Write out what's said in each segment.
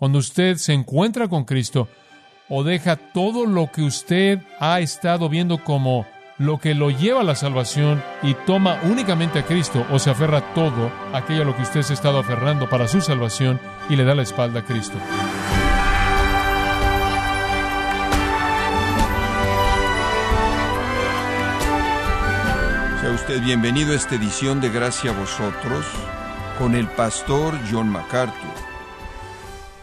Cuando usted se encuentra con Cristo o deja todo lo que usted ha estado viendo como lo que lo lleva a la salvación y toma únicamente a Cristo o se aferra todo aquello a lo que usted se ha estado aferrando para su salvación y le da la espalda a Cristo. Sea usted bienvenido a esta edición de Gracia a vosotros con el pastor John MacArthur.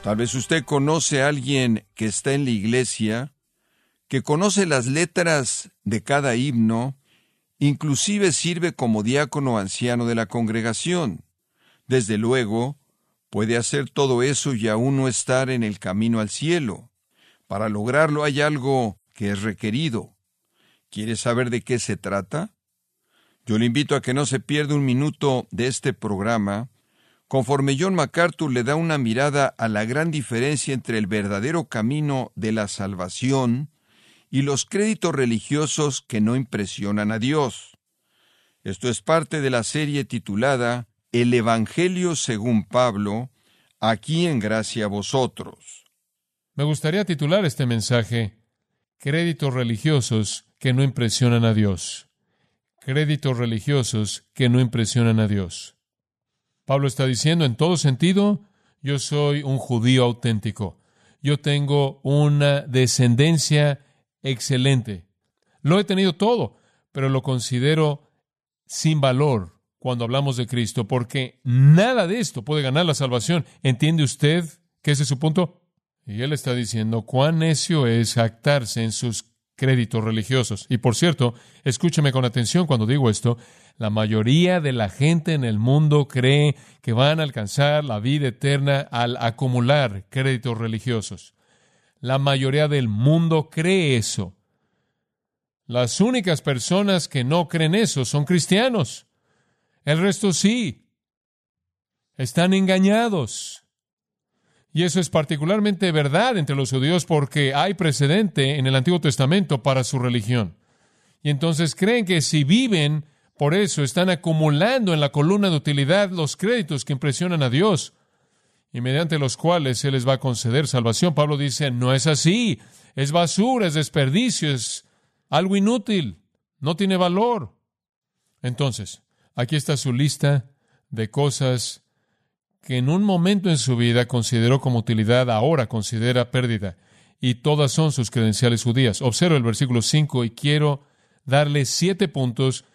Tal vez usted conoce a alguien que está en la iglesia, que conoce las letras de cada himno, inclusive sirve como diácono anciano de la congregación. Desde luego, puede hacer todo eso y aún no estar en el camino al cielo. Para lograrlo hay algo que es requerido. ¿Quiere saber de qué se trata? Yo le invito a que no se pierda un minuto de este programa, conforme John MacArthur le da una mirada a la gran diferencia entre el verdadero camino de la salvación y los créditos religiosos que no impresionan a Dios. Esto es parte de la serie titulada El Evangelio según Pablo, aquí en gracia a vosotros. Me gustaría titular este mensaje Créditos religiosos que no impresionan a Dios. Créditos religiosos que no impresionan a Dios. Pablo está diciendo en todo sentido, yo soy un judío auténtico. Yo tengo una descendencia excelente. Lo he tenido todo, pero lo considero sin valor cuando hablamos de Cristo, porque nada de esto puede ganar la salvación. ¿Entiende usted que ese es su punto? Y él está diciendo cuán necio es jactarse en sus créditos religiosos. Y por cierto, escúcheme con atención cuando digo esto, la mayoría de la gente en el mundo cree que van a alcanzar la vida eterna al acumular créditos religiosos. La mayoría del mundo cree eso. Las únicas personas que no creen eso son cristianos. El resto sí. Están engañados. Y eso es particularmente verdad entre los judíos porque hay precedente en el Antiguo Testamento para su religión. Y entonces creen que si viven por eso están acumulando en la columna de utilidad los créditos que impresionan a Dios y mediante los cuales se les va a conceder salvación. Pablo dice, no es así, es basura, es desperdicio, es algo inútil, no tiene valor. Entonces, aquí está su lista de cosas que en un momento en su vida consideró como utilidad, ahora considera pérdida. Y todas son sus credenciales judías. Observo el versículo 5 y quiero darle siete puntos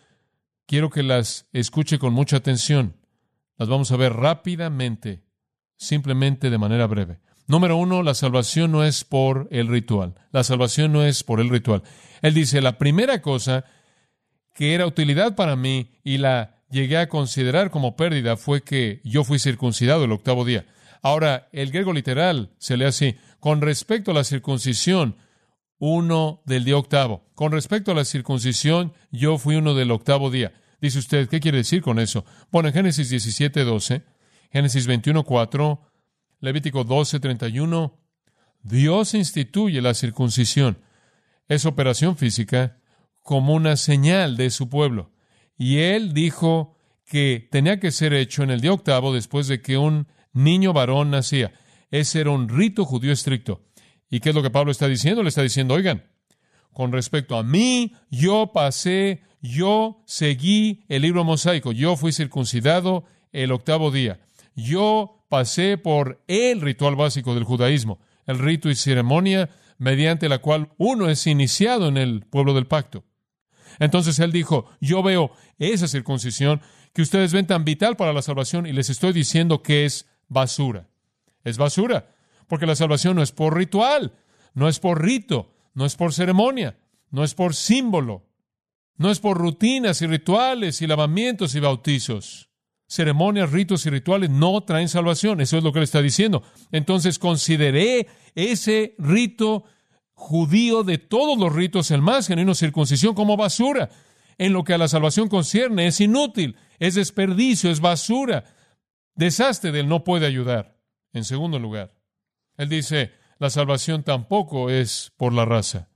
quiero que las escuche con mucha atención. Las vamos a ver rápidamente, simplemente de manera breve. Número uno, la salvación no es por el ritual. La salvación no es por el ritual. Él dice, la primera cosa que era utilidad para mí y la llegué a considerar como pérdida fue que yo fui circuncidado el octavo día. Ahora, el griego literal se lee así, con respecto a la circuncisión, uno del día octavo. Con respecto a la circuncisión, yo fui uno del octavo día. Dice usted, ¿qué quiere decir con eso? Bueno, en Génesis 17, 12, Génesis 21, 4, Levítico 12, 31, Dios instituye la circuncisión. Es operación física como una señal de su pueblo. Y él dijo que tenía que ser hecho en el día octavo después de que un niño varón nacía. Ese era un rito judío estricto. ¿Y qué es lo que Pablo está diciendo? Le está diciendo, oigan, con respecto a mí, yo pasé, yo seguí el libro mosaico, yo fui circuncidado el octavo día, yo pasé por el ritual básico del judaísmo, el rito y ceremonia mediante la cual uno es iniciado en el pueblo del pacto. Entonces él dijo, yo veo esa circuncisión que ustedes ven tan vital para la salvación y les estoy diciendo que es basura. Es basura. Porque la salvación no es por ritual, no es por rito, no es por ceremonia, no es por símbolo, no es por rutinas y rituales y lavamientos y bautizos. Ceremonias, ritos y rituales no traen salvación. Eso es lo que le está diciendo. Entonces consideré ese rito judío de todos los ritos, el más genuino circuncisión, como basura. En lo que a la salvación concierne, es inútil, es desperdicio, es basura. Desastre del no puede ayudar. En segundo lugar, él dice, la salvación tampoco es por la raza.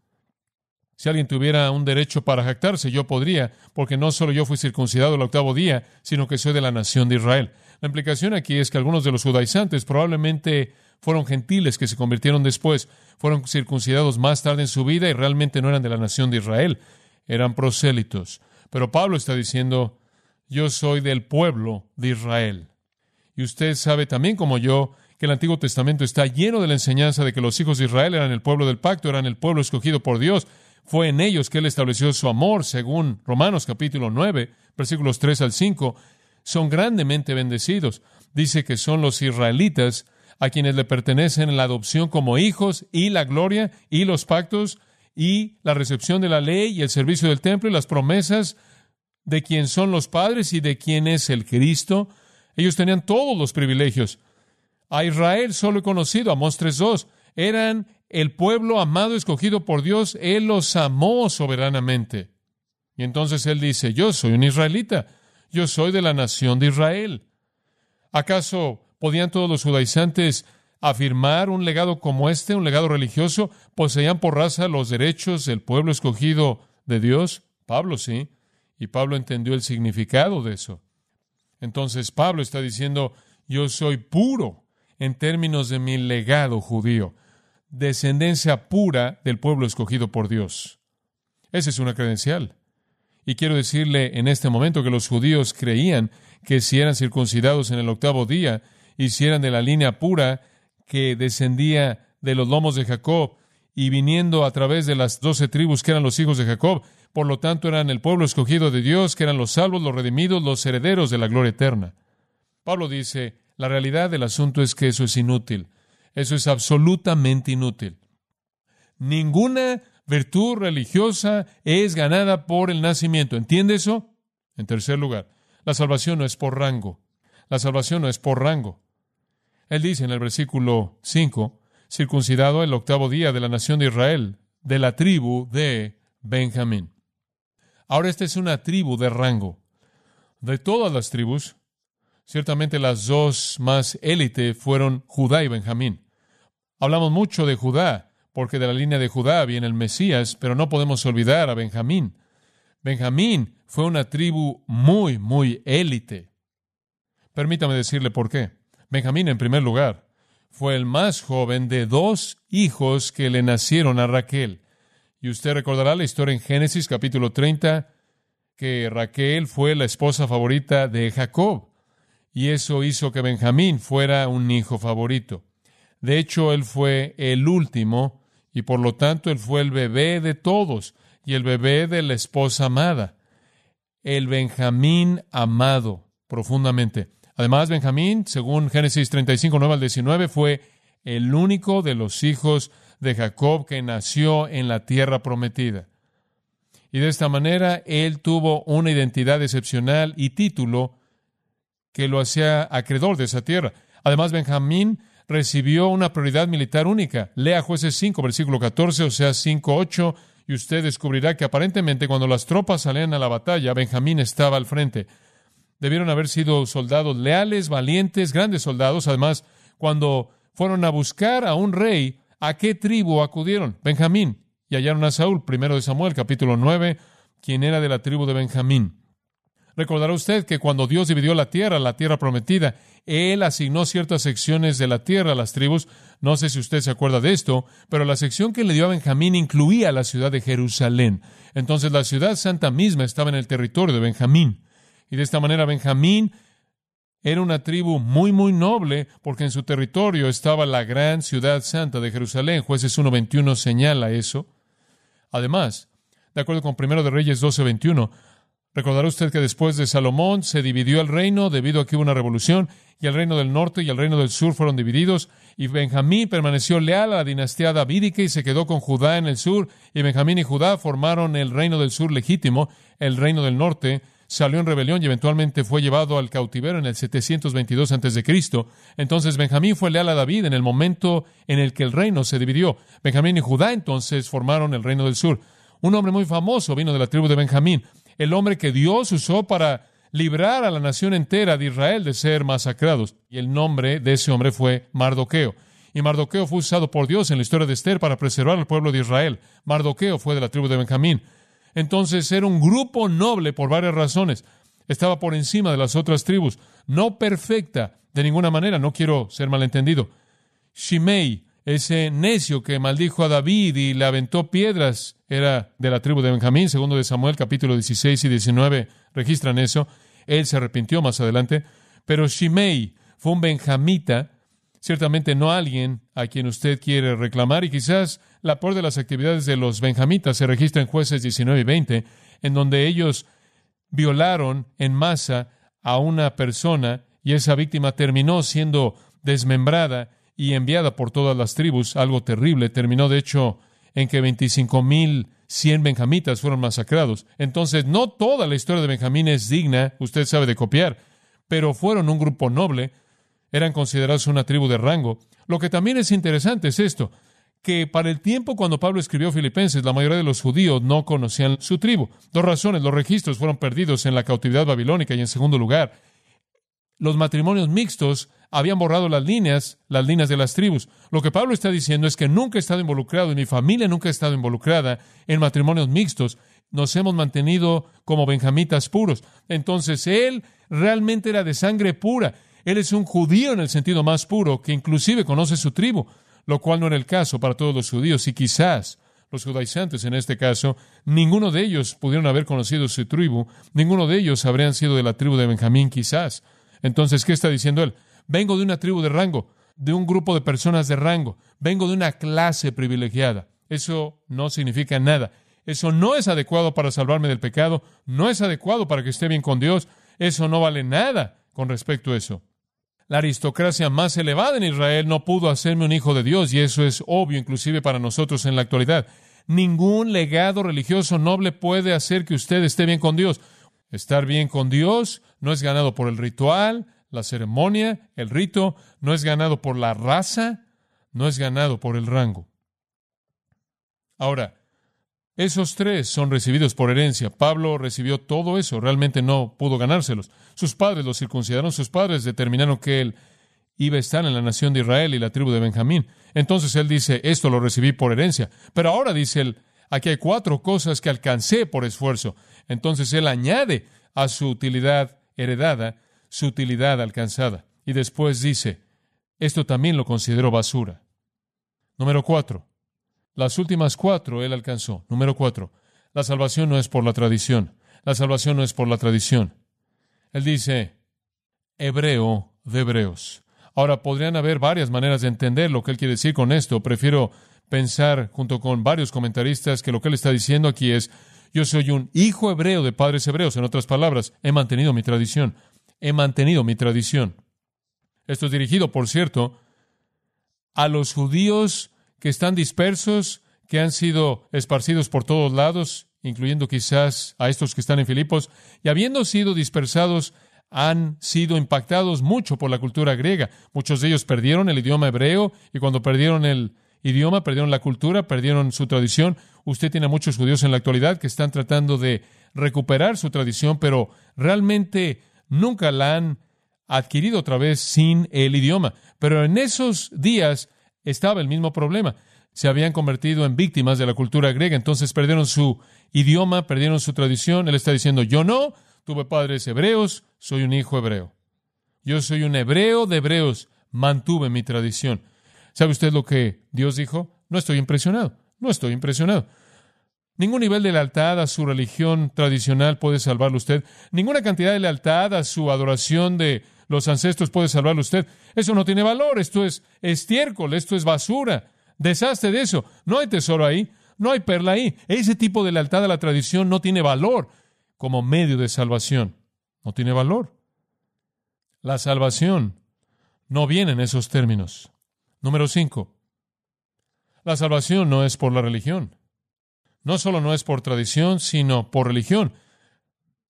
Si alguien tuviera un derecho para jactarse, yo podría, porque no solo yo fui circuncidado el octavo día, sino que soy de la nación de Israel. La implicación aquí es que algunos de los judaizantes probablemente fueron gentiles que se convirtieron después, fueron circuncidados más tarde en su vida y realmente no eran de la nación de Israel, eran prosélitos. Pero Pablo está diciendo, yo soy del pueblo de Israel. Y usted sabe también como yo que el Antiguo Testamento está lleno de la enseñanza de que los hijos de Israel eran el pueblo del pacto, eran el pueblo escogido por Dios. Fue en ellos que Él estableció su amor, según Romanos capítulo 9, versículos 3 al 5. Son grandemente bendecidos. Dice que son los israelitas a quienes le pertenecen la adopción como hijos y la gloria y los pactos y la recepción de la ley y el servicio del templo y las promesas de quien son los padres y de quién es el Cristo. Ellos tenían todos los privilegios. A Israel solo he conocido, Amós 3.2, eran el pueblo amado, escogido por Dios, Él los amó soberanamente. Y entonces Él dice, yo soy un israelita, yo soy de la nación de Israel. ¿Acaso podían todos los judaizantes afirmar un legado como este, un legado religioso? ¿Poseían por raza los derechos del pueblo escogido de Dios? Pablo sí, y Pablo entendió el significado de eso. Entonces Pablo está diciendo, yo soy puro en términos de mi legado judío, descendencia pura del pueblo escogido por Dios. Esa es una credencial. Y quiero decirle en este momento que los judíos creían que si eran circuncidados en el octavo día y si eran de la línea pura que descendía de los lomos de Jacob y viniendo a través de las doce tribus que eran los hijos de Jacob, por lo tanto eran el pueblo escogido de Dios, que eran los salvos, los redimidos, los herederos de la gloria eterna. Pablo dice, la realidad del asunto es que eso es inútil. Eso es absolutamente inútil. Ninguna virtud religiosa es ganada por el nacimiento. ¿Entiende eso? En tercer lugar, la salvación no es por rango. La salvación no es por rango. Él dice en el versículo 5, circuncidado el octavo día de la nación de Israel, de la tribu de Benjamín. Ahora esta es una tribu de rango. De todas las tribus, Ciertamente las dos más élite fueron Judá y Benjamín. Hablamos mucho de Judá, porque de la línea de Judá viene el Mesías, pero no podemos olvidar a Benjamín. Benjamín fue una tribu muy, muy élite. Permítame decirle por qué. Benjamín, en primer lugar, fue el más joven de dos hijos que le nacieron a Raquel. Y usted recordará la historia en Génesis capítulo 30, que Raquel fue la esposa favorita de Jacob y eso hizo que Benjamín fuera un hijo favorito. De hecho, él fue el último y por lo tanto él fue el bebé de todos y el bebé de la esposa amada. El Benjamín amado profundamente. Además, Benjamín, según Génesis 35, 9 al 19, fue el único de los hijos de Jacob que nació en la tierra prometida. Y de esta manera él tuvo una identidad excepcional y título que lo hacía acreedor de esa tierra. Además, Benjamín recibió una prioridad militar única. Lea jueces 5, versículo 14, o sea, 5, 8, y usted descubrirá que aparentemente cuando las tropas salían a la batalla, Benjamín estaba al frente. Debieron haber sido soldados leales, valientes, grandes soldados. Además, cuando fueron a buscar a un rey, ¿a qué tribu acudieron? Benjamín. Y hallaron a Saúl, primero de Samuel, capítulo 9, quien era de la tribu de Benjamín. Recordará usted que cuando Dios dividió la tierra, la tierra prometida, Él asignó ciertas secciones de la tierra a las tribus. No sé si usted se acuerda de esto, pero la sección que le dio a Benjamín incluía la ciudad de Jerusalén. Entonces la ciudad santa misma estaba en el territorio de Benjamín. Y de esta manera Benjamín era una tribu muy, muy noble, porque en su territorio estaba la gran ciudad santa de Jerusalén. Jueces 1.21 señala eso. Además, de acuerdo con 1 de Reyes 12.21, Recordará usted que después de Salomón se dividió el reino debido a que hubo una revolución y el reino del norte y el reino del sur fueron divididos y Benjamín permaneció leal a la dinastía davídica y se quedó con Judá en el sur y Benjamín y Judá formaron el reino del sur legítimo, el reino del norte salió en rebelión y eventualmente fue llevado al cautiverio en el 722 a.C. Entonces Benjamín fue leal a David en el momento en el que el reino se dividió. Benjamín y Judá entonces formaron el reino del sur. Un hombre muy famoso vino de la tribu de Benjamín el hombre que Dios usó para librar a la nación entera de Israel de ser masacrados. Y el nombre de ese hombre fue Mardoqueo. Y Mardoqueo fue usado por Dios en la historia de Esther para preservar al pueblo de Israel. Mardoqueo fue de la tribu de Benjamín. Entonces era un grupo noble por varias razones. Estaba por encima de las otras tribus. No perfecta de ninguna manera, no quiero ser malentendido. Shimei, ese necio que maldijo a David y le aventó piedras, era de la tribu de Benjamín, segundo de Samuel, capítulo 16 y 19, registran eso. Él se arrepintió más adelante. Pero Shimei fue un benjamita, ciertamente no alguien a quien usted quiere reclamar, y quizás la peor de las actividades de los benjamitas se registra en jueces 19 y 20, en donde ellos violaron en masa a una persona y esa víctima terminó siendo desmembrada y enviada por todas las tribus, algo terrible. Terminó, de hecho, en que 25.100 benjamitas fueron masacrados. Entonces, no toda la historia de Benjamín es digna, usted sabe, de copiar, pero fueron un grupo noble, eran considerados una tribu de rango. Lo que también es interesante es esto, que para el tiempo cuando Pablo escribió Filipenses, la mayoría de los judíos no conocían su tribu. Dos razones, los registros fueron perdidos en la cautividad babilónica y en segundo lugar, los matrimonios mixtos habían borrado las líneas, las líneas de las tribus. Lo que Pablo está diciendo es que nunca he estado involucrado, y mi familia nunca ha estado involucrada en matrimonios mixtos. Nos hemos mantenido como benjamitas puros. Entonces, él realmente era de sangre pura. Él es un judío en el sentido más puro, que inclusive conoce su tribu, lo cual no era el caso para todos los judíos. Y quizás los judaizantes en este caso, ninguno de ellos pudieron haber conocido su tribu, ninguno de ellos habrían sido de la tribu de Benjamín quizás. Entonces, ¿qué está diciendo él? Vengo de una tribu de rango, de un grupo de personas de rango, vengo de una clase privilegiada. Eso no significa nada. Eso no es adecuado para salvarme del pecado, no es adecuado para que esté bien con Dios, eso no vale nada con respecto a eso. La aristocracia más elevada en Israel no pudo hacerme un hijo de Dios y eso es obvio inclusive para nosotros en la actualidad. Ningún legado religioso noble puede hacer que usted esté bien con Dios. Estar bien con Dios no es ganado por el ritual, la ceremonia, el rito, no es ganado por la raza, no es ganado por el rango. Ahora, esos tres son recibidos por herencia. Pablo recibió todo eso, realmente no pudo ganárselos. Sus padres lo circuncidaron, sus padres determinaron que él iba a estar en la nación de Israel y la tribu de Benjamín. Entonces él dice, esto lo recibí por herencia. Pero ahora dice él, aquí hay cuatro cosas que alcancé por esfuerzo. Entonces él añade a su utilidad heredada su utilidad alcanzada. Y después dice, esto también lo considero basura. Número cuatro. Las últimas cuatro él alcanzó. Número cuatro. La salvación no es por la tradición. La salvación no es por la tradición. Él dice, hebreo de hebreos. Ahora, podrían haber varias maneras de entender lo que él quiere decir con esto. Prefiero pensar, junto con varios comentaristas, que lo que él está diciendo aquí es, yo soy un hijo hebreo de padres hebreos. En otras palabras, he mantenido mi tradición. He mantenido mi tradición. Esto es dirigido, por cierto, a los judíos que están dispersos, que han sido esparcidos por todos lados, incluyendo quizás a estos que están en Filipos, y habiendo sido dispersados, han sido impactados mucho por la cultura griega. Muchos de ellos perdieron el idioma hebreo y cuando perdieron el idioma, perdieron la cultura, perdieron su tradición. Usted tiene muchos judíos en la actualidad que están tratando de recuperar su tradición, pero realmente nunca la han adquirido otra vez sin el idioma. Pero en esos días estaba el mismo problema. Se habían convertido en víctimas de la cultura griega, entonces perdieron su idioma, perdieron su tradición. Él está diciendo, yo no, tuve padres hebreos, soy un hijo hebreo. Yo soy un hebreo de hebreos, mantuve mi tradición. ¿Sabe usted lo que Dios dijo? No estoy impresionado, no estoy impresionado. Ningún nivel de lealtad a su religión tradicional puede salvarlo usted. Ninguna cantidad de lealtad a su adoración de los ancestros puede salvarlo usted. Eso no tiene valor, esto es estiércol, esto es basura. Deshazte de eso. No hay tesoro ahí, no hay perla ahí. Ese tipo de lealtad a la tradición no tiene valor como medio de salvación. No tiene valor. La salvación no viene en esos términos. Número cinco. La salvación no es por la religión. No solo no es por tradición, sino por religión.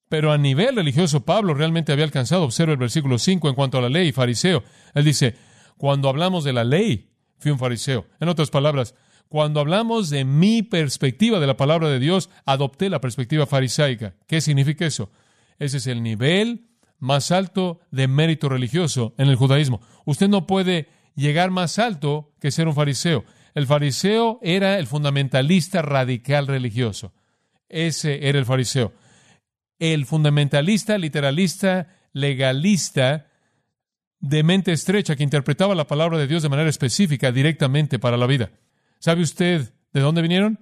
Pero a nivel religioso, Pablo realmente había alcanzado, observa el versículo 5 en cuanto a la ley fariseo. Él dice, cuando hablamos de la ley, fui un fariseo. En otras palabras, cuando hablamos de mi perspectiva de la palabra de Dios, adopté la perspectiva farisaica. ¿Qué significa eso? Ese es el nivel más alto de mérito religioso en el judaísmo. Usted no puede llegar más alto que ser un fariseo. El fariseo era el fundamentalista radical religioso. Ese era el fariseo. El fundamentalista, literalista, legalista, de mente estrecha que interpretaba la palabra de Dios de manera específica directamente para la vida. ¿Sabe usted de dónde vinieron?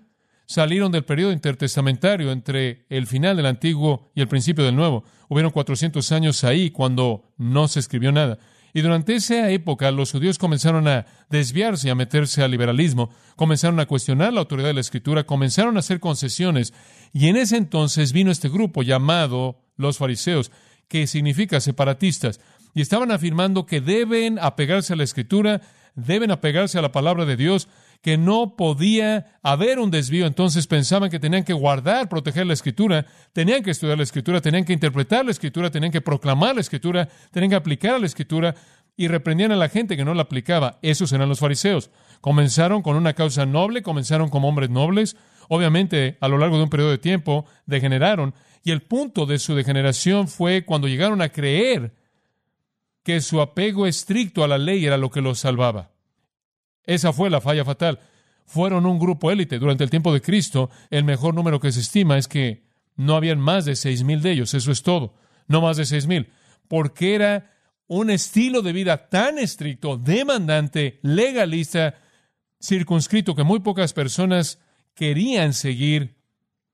Salieron del periodo intertestamentario entre el final del Antiguo y el principio del Nuevo. Hubieron 400 años ahí cuando no se escribió nada. Y durante esa época los judíos comenzaron a desviarse y a meterse al liberalismo, comenzaron a cuestionar la autoridad de la Escritura, comenzaron a hacer concesiones. Y en ese entonces vino este grupo llamado los fariseos, que significa separatistas, y estaban afirmando que deben apegarse a la Escritura, deben apegarse a la palabra de Dios, que no podía haber un desvío, entonces pensaban que tenían que guardar, proteger la escritura, tenían que estudiar la escritura, tenían que interpretar la escritura, tenían que proclamar la escritura, tenían que aplicar la escritura y reprendían a la gente que no la aplicaba. Esos eran los fariseos. Comenzaron con una causa noble, comenzaron como hombres nobles, obviamente a lo largo de un periodo de tiempo degeneraron y el punto de su degeneración fue cuando llegaron a creer que su apego estricto a la ley era lo que los salvaba. Esa fue la falla fatal. Fueron un grupo élite. Durante el tiempo de Cristo, el mejor número que se estima es que no habían más de seis mil de ellos. Eso es todo. No más de seis mil. Porque era un estilo de vida tan estricto, demandante, legalista, circunscrito, que muy pocas personas querían seguir.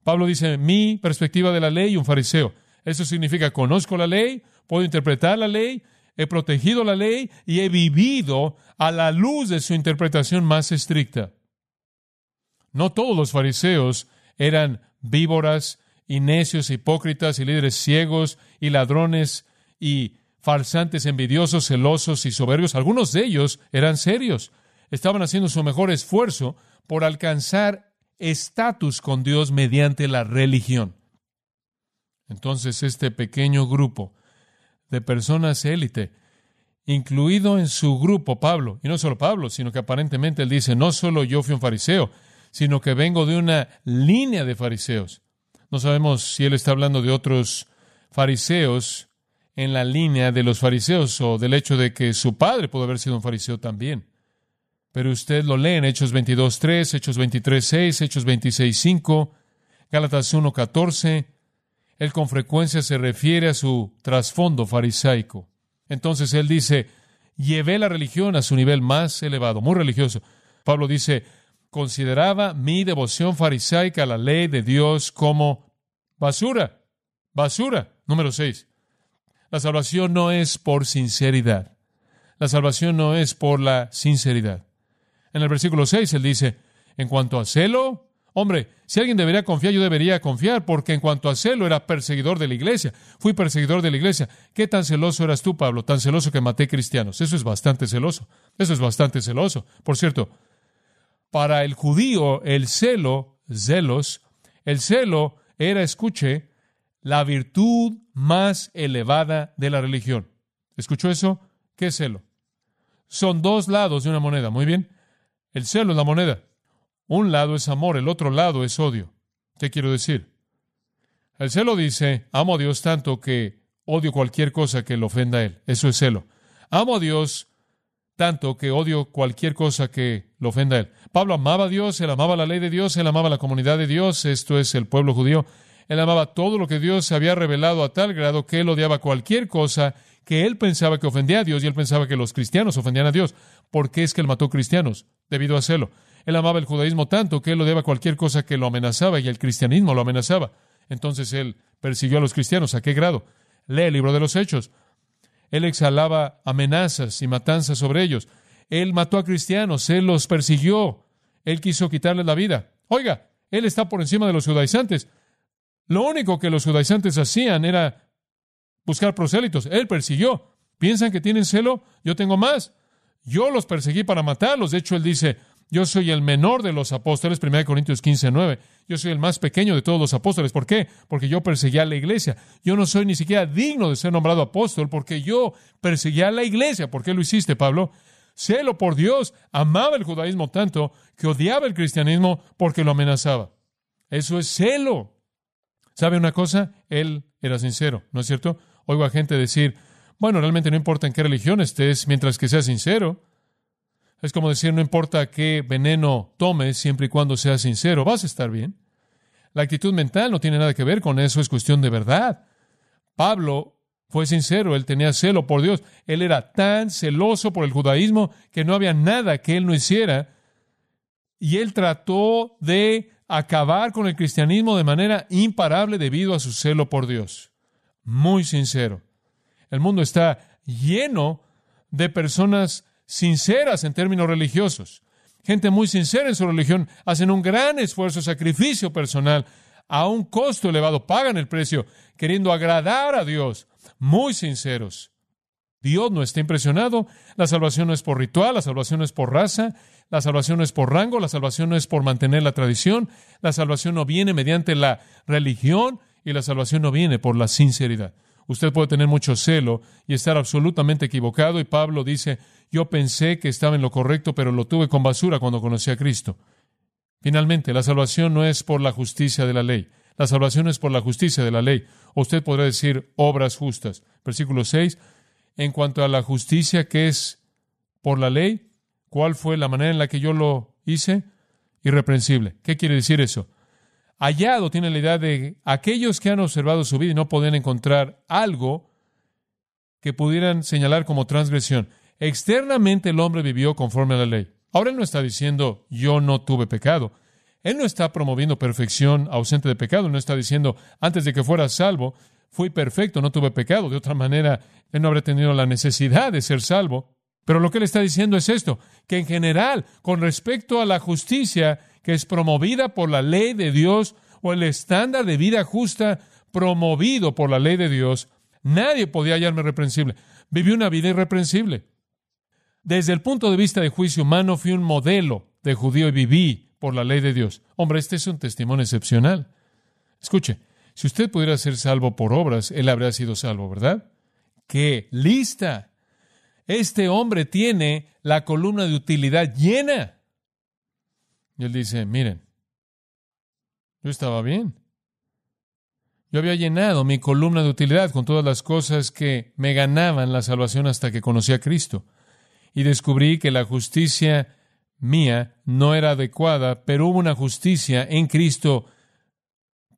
Pablo dice, mi perspectiva de la ley, un fariseo. Eso significa, conozco la ley, puedo interpretar la ley, he protegido la ley y he vivido a la luz de su interpretación más estricta. No todos los fariseos eran víboras y necios, hipócritas y líderes ciegos y ladrones y farsantes envidiosos, celosos y soberbios. Algunos de ellos eran serios. Estaban haciendo su mejor esfuerzo por alcanzar estatus con Dios mediante la religión. Entonces este pequeño grupo de personas élite, incluido en su grupo Pablo. Y no solo Pablo, sino que aparentemente él dice, no solo yo fui un fariseo, sino que vengo de una línea de fariseos. No sabemos si él está hablando de otros fariseos en la línea de los fariseos o del hecho de que su padre pudo haber sido un fariseo también. Pero usted lo lee en Hechos 22.3, Hechos 23.6, Hechos 26.5, Gálatas 1.14, él con frecuencia se refiere a su trasfondo farisaico. Entonces él dice, llevé la religión a su nivel más elevado, muy religioso. Pablo dice, consideraba mi devoción farisaica a la ley de Dios como basura, basura. Número seis. La salvación no es por sinceridad. La salvación no es por la sinceridad. En el versículo 6 él dice, en cuanto a celo, Hombre, si alguien debería confiar, yo debería confiar, porque en cuanto a celo era perseguidor de la iglesia. Fui perseguidor de la iglesia. ¿Qué tan celoso eras tú, Pablo? Tan celoso que maté cristianos. Eso es bastante celoso. Eso es bastante celoso. Por cierto, para el judío, el celo, celos, el celo era, escuche, la virtud más elevada de la religión. ¿Escuchó eso? ¿Qué es celo? Son dos lados de una moneda. Muy bien. El celo es la moneda. Un lado es amor, el otro lado es odio. ¿Qué quiero decir? El celo dice, amo a Dios tanto que odio cualquier cosa que le ofenda a Él. Eso es celo. Amo a Dios tanto que odio cualquier cosa que le ofenda a Él. Pablo amaba a Dios, él amaba la ley de Dios, él amaba la comunidad de Dios, esto es el pueblo judío. Él amaba todo lo que Dios había revelado a tal grado que él odiaba cualquier cosa que él pensaba que ofendía a Dios y él pensaba que los cristianos ofendían a Dios. ¿Por qué es que él mató cristianos? Debido a celo. Él amaba el judaísmo tanto que él odiaba cualquier cosa que lo amenazaba y el cristianismo lo amenazaba. Entonces él persiguió a los cristianos. ¿A qué grado? Lee el libro de los Hechos. Él exhalaba amenazas y matanzas sobre ellos. Él mató a cristianos, él los persiguió, él quiso quitarles la vida. Oiga, él está por encima de los judaizantes. Lo único que los judaizantes hacían era buscar prosélitos. Él persiguió. ¿Piensan que tienen celo? Yo tengo más. Yo los perseguí para matarlos. De hecho, él dice, yo soy el menor de los apóstoles, 1 Corintios 15, 9. Yo soy el más pequeño de todos los apóstoles. ¿Por qué? Porque yo perseguía a la iglesia. Yo no soy ni siquiera digno de ser nombrado apóstol porque yo perseguía a la iglesia. ¿Por qué lo hiciste, Pablo? Celo por Dios. Amaba el judaísmo tanto que odiaba el cristianismo porque lo amenazaba. Eso es celo. ¿Sabe una cosa? Él era sincero, ¿no es cierto? Oigo a gente decir, bueno, realmente no importa en qué religión estés mientras que seas sincero. Es como decir, no importa qué veneno tomes, siempre y cuando seas sincero, vas a estar bien. La actitud mental no tiene nada que ver con eso, es cuestión de verdad. Pablo Fue sincero, él tenía celo por Dios. Él era tan celoso por el judaísmo que no había nada que él no hiciera. Y él trató de acabar con el cristianismo de manera imparable debido a su celo por Dios. Muy sincero. El mundo está lleno de personas sinceras en términos religiosos. Gente muy sincera en su religión hacen un gran esfuerzo, sacrificio personal, a un costo elevado, pagan el precio, queriendo agradar a Dios, muy sinceros. Dios no está impresionado. La salvación no es por ritual, la salvación no es por raza, la salvación no es por rango, la salvación no es por mantener la tradición, la salvación no viene mediante la religión y la salvación no viene por la sinceridad. Usted puede tener mucho celo y estar absolutamente equivocado y Pablo dice, yo pensé que estaba en lo correcto, pero lo tuve con basura cuando conocí a Cristo. Finalmente, la salvación no es por la justicia de la ley. La salvación es por la justicia de la ley. Usted podrá decir obras justas. Versículo 6. En cuanto a la justicia que es por la ley, ¿cuál fue la manera en la que yo lo hice? Irreprensible. ¿Qué quiere decir eso? Hallado tiene la idea de aquellos que han observado su vida y no pueden encontrar algo que pudieran señalar como transgresión. Externamente el hombre vivió conforme a la ley. Ahora él no está diciendo yo no tuve pecado. Él no está promoviendo perfección ausente de pecado. Él no está diciendo antes de que fuera salvo fui perfecto, no tuve pecado. De otra manera, él no habría tenido la necesidad de ser salvo. Pero lo que él está diciendo es esto, que en general, con respecto a la justicia que es promovida por la ley de Dios o el estándar de vida justa promovido por la ley de Dios, nadie podía hallarme reprensible. Viví una vida irreprensible. Desde el punto de vista de juicio humano, fui un modelo de judío y viví por la ley de Dios. Hombre, este es un testimonio excepcional. Escuche, si usted pudiera ser salvo por obras, él habría sido salvo, ¿verdad? ¡Qué lista! Este hombre tiene la columna de utilidad llena. Y él dice, miren, yo estaba bien. Yo había llenado mi columna de utilidad con todas las cosas que me ganaban la salvación hasta que conocí a Cristo y descubrí que la justicia mía no era adecuada, pero hubo una justicia en Cristo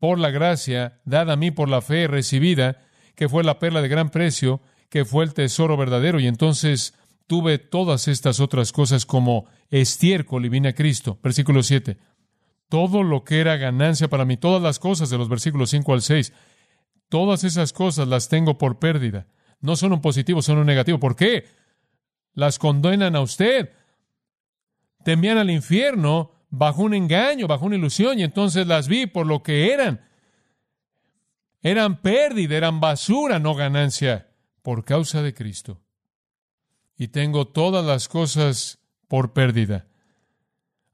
por la gracia dada a mí por la fe recibida, que fue la perla de gran precio, que fue el tesoro verdadero, y entonces tuve todas estas otras cosas como estiércol y vine a Cristo. Versículo 7. Todo lo que era ganancia para mí, todas las cosas de los versículos 5 al 6, todas esas cosas las tengo por pérdida. No son un positivo, son un negativo. ¿Por qué? las condenan a usted. Te envían al infierno bajo un engaño, bajo una ilusión, y entonces las vi por lo que eran. Eran pérdida, eran basura, no ganancia, por causa de Cristo. Y tengo todas las cosas por pérdida.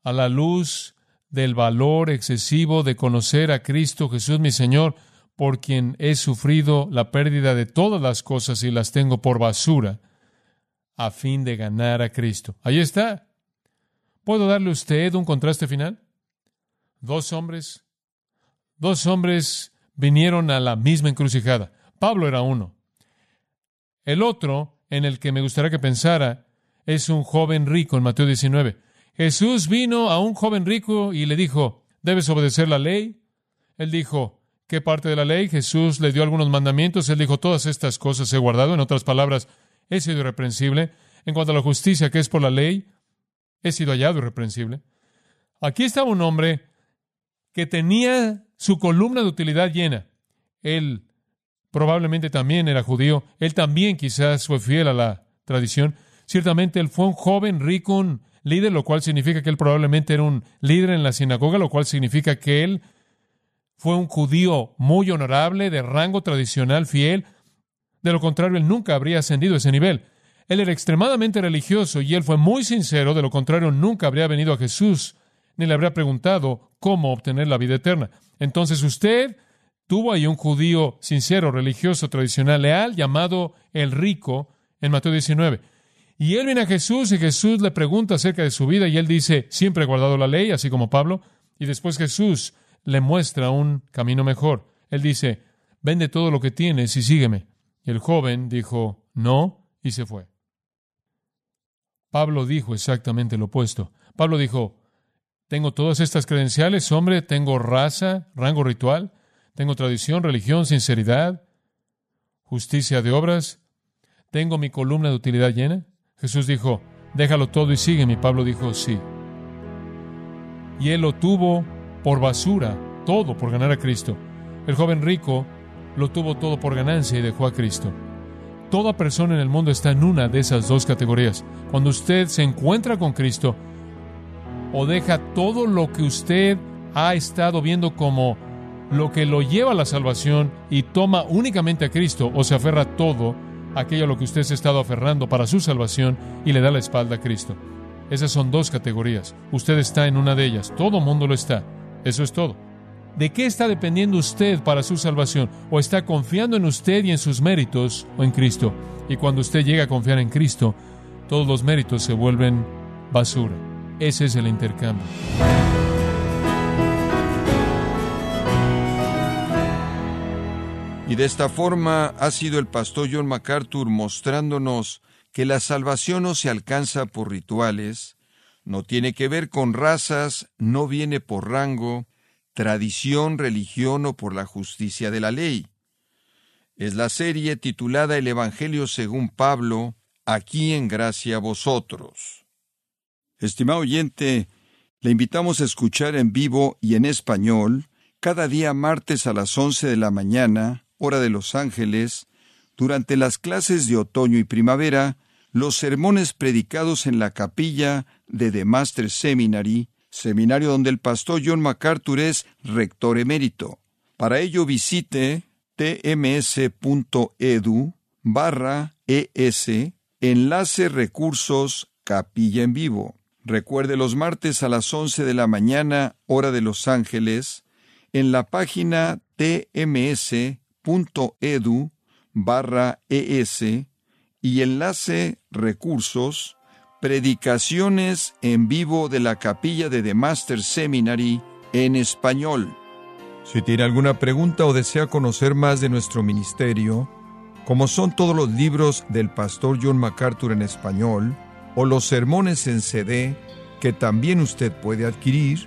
A la luz del valor excesivo de conocer a Cristo Jesús mi Señor, por quien he sufrido la pérdida de todas las cosas y las tengo por basura a fin de ganar a Cristo. Ahí está. ¿Puedo darle a usted un contraste final? Dos hombres, dos hombres vinieron a la misma encrucijada. Pablo era uno. El otro, en el que me gustaría que pensara, es un joven rico en Mateo 19. Jesús vino a un joven rico y le dijo, ¿debes obedecer la ley? Él dijo, ¿qué parte de la ley? Jesús le dio algunos mandamientos. Él dijo, todas estas cosas he guardado. En otras palabras, he sido irreprensible. En cuanto a la justicia que es por la ley, he sido hallado irreprensible. Aquí estaba un hombre que tenía su columna de utilidad llena. Él probablemente también era judío. Él también quizás fue fiel a la tradición. Ciertamente él fue un joven rico, un líder, lo cual significa que él probablemente era un líder en la sinagoga, lo cual significa que él fue un judío muy honorable, de rango tradicional, fiel. De lo contrario, él nunca habría ascendido a ese nivel. Él era extremadamente religioso y él fue muy sincero, de lo contrario, nunca habría venido a Jesús ni le habría preguntado cómo obtener la vida eterna. Entonces usted tuvo ahí un judío sincero, religioso, tradicional, leal, llamado el rico, en Mateo 19. Y él viene a Jesús y Jesús le pregunta acerca de su vida y él dice, siempre he guardado la ley, así como Pablo. Y después Jesús le muestra un camino mejor. Él dice, vende todo lo que tienes y sígueme. Y el joven dijo, no, y se fue. Pablo dijo exactamente lo opuesto. Pablo dijo, tengo todas estas credenciales, hombre, tengo raza, rango ritual, tengo tradición, religión, sinceridad, justicia de obras? ¿Tengo mi columna de utilidad llena? Jesús dijo, déjalo todo y sígueme. Pablo dijo, sí. Y él lo tuvo por basura, todo por ganar a Cristo. El joven rico lo tuvo todo por ganancia y dejó a Cristo. Toda persona en el mundo está en una de esas dos categorías. Cuando usted se encuentra con Cristo o deja todo lo que usted ha estado viendo como lo que lo lleva a la salvación y toma únicamente a Cristo o se aferra todo aquello a lo que usted se ha estado aferrando para su salvación y le da la espalda a Cristo. Esas son dos categorías. Usted está en una de ellas. Todo mundo lo está. Eso es todo. ¿De qué está dependiendo usted para su salvación? ¿O está confiando en usted y en sus méritos o en Cristo? Y cuando usted llega a confiar en Cristo, todos los méritos se vuelven basura. Ese es el intercambio. Y de esta forma ha sido el pastor John MacArthur mostrándonos que la salvación no se alcanza por rituales, no tiene que ver con razas, no viene por rango, tradición, religión o por la justicia de la ley. Es la serie titulada El Evangelio según Pablo, aquí en gracia a vosotros. Estimado oyente, le invitamos a escuchar en vivo y en español cada día martes a las once de la mañana hora de Los Ángeles, durante las clases de otoño y primavera, los sermones predicados en la capilla de The Master Seminary, seminario donde el pastor John MacArthur es rector emérito. Para ello visite tms.edu barra es enlace recursos capilla en vivo. Recuerde los martes a las 11 de la mañana hora de Los Ángeles en la página tms edu barra es y enlace recursos predicaciones en vivo de la capilla de The Master Seminary en español. Si tiene alguna pregunta o desea conocer más de nuestro ministerio, como son todos los libros del pastor John MacArthur en español o los sermones en CD que también usted puede adquirir,